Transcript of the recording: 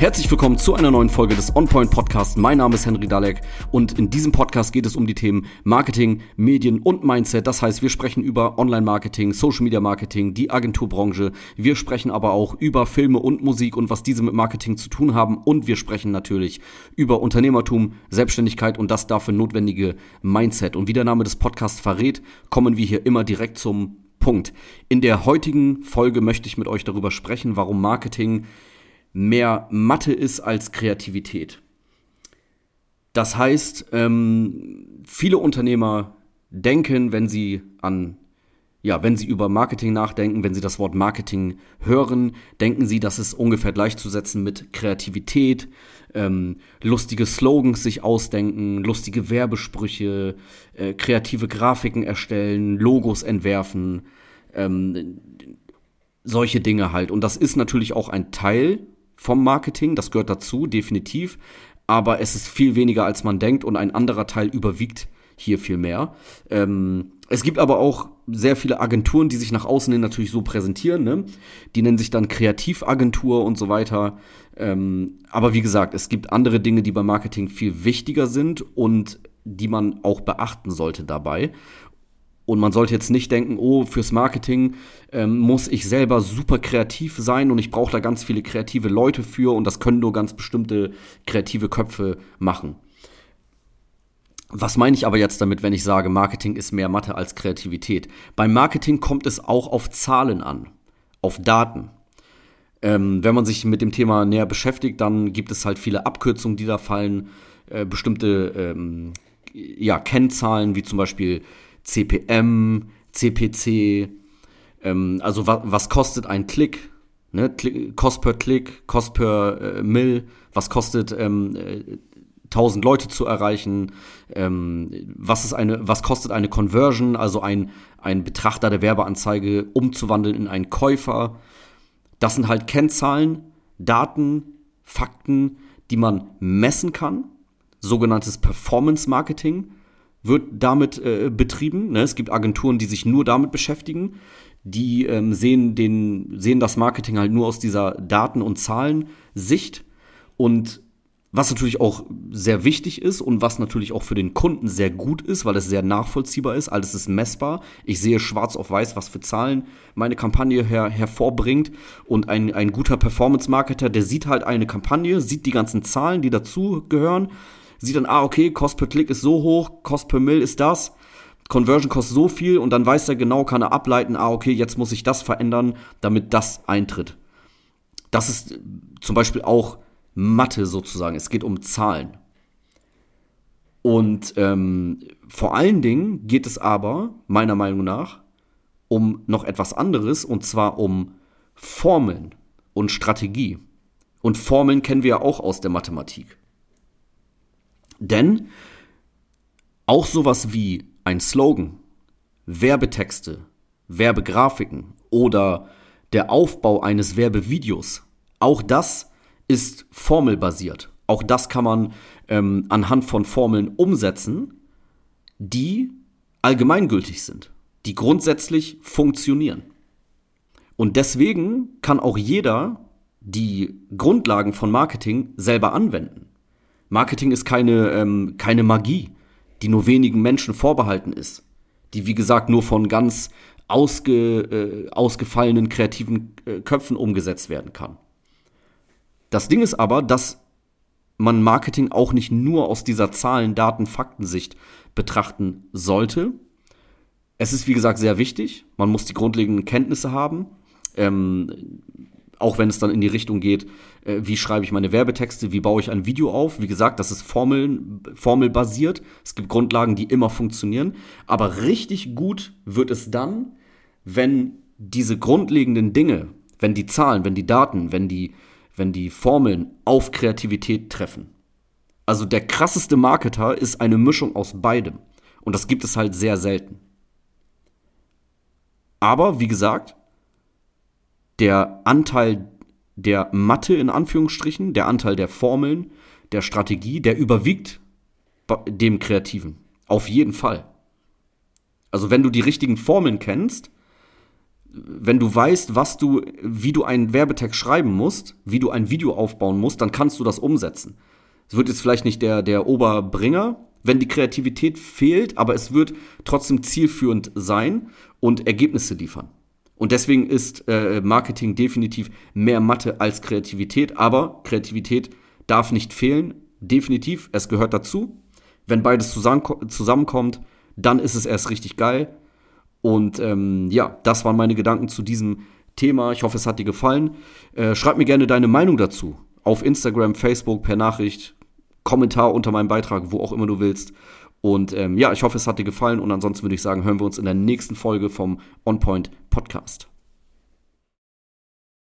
Herzlich willkommen zu einer neuen Folge des OnPoint Podcasts. Mein Name ist Henry Dalek und in diesem Podcast geht es um die Themen Marketing, Medien und Mindset. Das heißt, wir sprechen über Online-Marketing, Social-Media-Marketing, die Agenturbranche. Wir sprechen aber auch über Filme und Musik und was diese mit Marketing zu tun haben. Und wir sprechen natürlich über Unternehmertum, Selbstständigkeit und das dafür notwendige Mindset. Und wie der Name des Podcasts verrät, kommen wir hier immer direkt zum Punkt. In der heutigen Folge möchte ich mit euch darüber sprechen, warum Marketing mehr Mathe ist als Kreativität. Das heißt, ähm, viele Unternehmer denken, wenn sie an, ja, wenn sie über Marketing nachdenken, wenn sie das Wort Marketing hören, denken sie, dass es ungefähr gleichzusetzen mit Kreativität, ähm, lustige Slogans sich ausdenken, lustige Werbesprüche, äh, kreative Grafiken erstellen, Logos entwerfen, ähm, solche Dinge halt. Und das ist natürlich auch ein Teil vom Marketing, das gehört dazu, definitiv. Aber es ist viel weniger, als man denkt und ein anderer Teil überwiegt hier viel mehr. Ähm, es gibt aber auch sehr viele Agenturen, die sich nach außen hin natürlich so präsentieren. Ne? Die nennen sich dann Kreativagentur und so weiter. Ähm, aber wie gesagt, es gibt andere Dinge, die beim Marketing viel wichtiger sind und die man auch beachten sollte dabei. Und man sollte jetzt nicht denken, oh, fürs Marketing ähm, muss ich selber super kreativ sein und ich brauche da ganz viele kreative Leute für und das können nur ganz bestimmte kreative Köpfe machen. Was meine ich aber jetzt damit, wenn ich sage, Marketing ist mehr Mathe als Kreativität? Beim Marketing kommt es auch auf Zahlen an, auf Daten. Ähm, wenn man sich mit dem Thema näher beschäftigt, dann gibt es halt viele Abkürzungen, die da fallen, äh, bestimmte ähm, ja, Kennzahlen, wie zum Beispiel CPM, CPC, ähm, also wa was kostet ein Klick, ne? Klick, Cost per Klick, Cost per äh, Mill, was kostet ähm, äh, 1000 Leute zu erreichen, ähm, was ist eine, was kostet eine Conversion, also ein, ein Betrachter der Werbeanzeige umzuwandeln in einen Käufer. Das sind halt Kennzahlen, Daten, Fakten, die man messen kann, sogenanntes Performance Marketing wird damit äh, betrieben. Ne? Es gibt Agenturen, die sich nur damit beschäftigen. Die ähm, sehen, den, sehen das Marketing halt nur aus dieser Daten- und Zahlensicht. Und was natürlich auch sehr wichtig ist und was natürlich auch für den Kunden sehr gut ist, weil es sehr nachvollziehbar ist, alles ist messbar. Ich sehe schwarz auf weiß, was für Zahlen meine Kampagne her hervorbringt. Und ein, ein guter Performance-Marketer, der sieht halt eine Kampagne, sieht die ganzen Zahlen, die dazugehören sieht dann, ah, okay, Cost per Klick ist so hoch, Cost per Mill ist das, Conversion kostet so viel und dann weiß er genau, kann er ableiten, ah, okay, jetzt muss ich das verändern, damit das eintritt. Das ist zum Beispiel auch Mathe sozusagen. Es geht um Zahlen. Und ähm, vor allen Dingen geht es aber, meiner Meinung nach, um noch etwas anderes, und zwar um Formeln und Strategie. Und Formeln kennen wir ja auch aus der Mathematik. Denn auch sowas wie ein Slogan, Werbetexte, Werbegrafiken oder der Aufbau eines Werbevideos, auch das ist formelbasiert. Auch das kann man ähm, anhand von Formeln umsetzen, die allgemeingültig sind, die grundsätzlich funktionieren. Und deswegen kann auch jeder die Grundlagen von Marketing selber anwenden. Marketing ist keine, ähm, keine Magie, die nur wenigen Menschen vorbehalten ist. Die, wie gesagt, nur von ganz ausge, äh, ausgefallenen kreativen äh, Köpfen umgesetzt werden kann. Das Ding ist aber, dass man Marketing auch nicht nur aus dieser Zahlen, Daten, Faktensicht betrachten sollte. Es ist, wie gesagt, sehr wichtig. Man muss die grundlegenden Kenntnisse haben. Ähm, auch wenn es dann in die Richtung geht, äh, wie schreibe ich meine Werbetexte, wie baue ich ein Video auf. Wie gesagt, das ist Formeln, formelbasiert. Es gibt Grundlagen, die immer funktionieren. Aber richtig gut wird es dann, wenn diese grundlegenden Dinge, wenn die Zahlen, wenn die Daten, wenn die, wenn die Formeln auf Kreativität treffen. Also der krasseste Marketer ist eine Mischung aus beidem. Und das gibt es halt sehr selten. Aber wie gesagt, der Anteil der Mathe in Anführungsstrichen, der Anteil der Formeln, der Strategie, der überwiegt dem Kreativen. Auf jeden Fall. Also wenn du die richtigen Formeln kennst, wenn du weißt, was du, wie du einen Werbetext schreiben musst, wie du ein Video aufbauen musst, dann kannst du das umsetzen. Es wird jetzt vielleicht nicht der, der Oberbringer, wenn die Kreativität fehlt, aber es wird trotzdem zielführend sein und Ergebnisse liefern. Und deswegen ist äh, Marketing definitiv mehr Mathe als Kreativität, aber Kreativität darf nicht fehlen, definitiv, es gehört dazu. Wenn beides zusammenkommt, dann ist es erst richtig geil. Und ähm, ja, das waren meine Gedanken zu diesem Thema. Ich hoffe, es hat dir gefallen. Äh, schreib mir gerne deine Meinung dazu. Auf Instagram, Facebook, per Nachricht, Kommentar unter meinem Beitrag, wo auch immer du willst. Und ähm, ja, ich hoffe, es hat dir gefallen. Und ansonsten würde ich sagen, hören wir uns in der nächsten Folge vom On Point Podcast.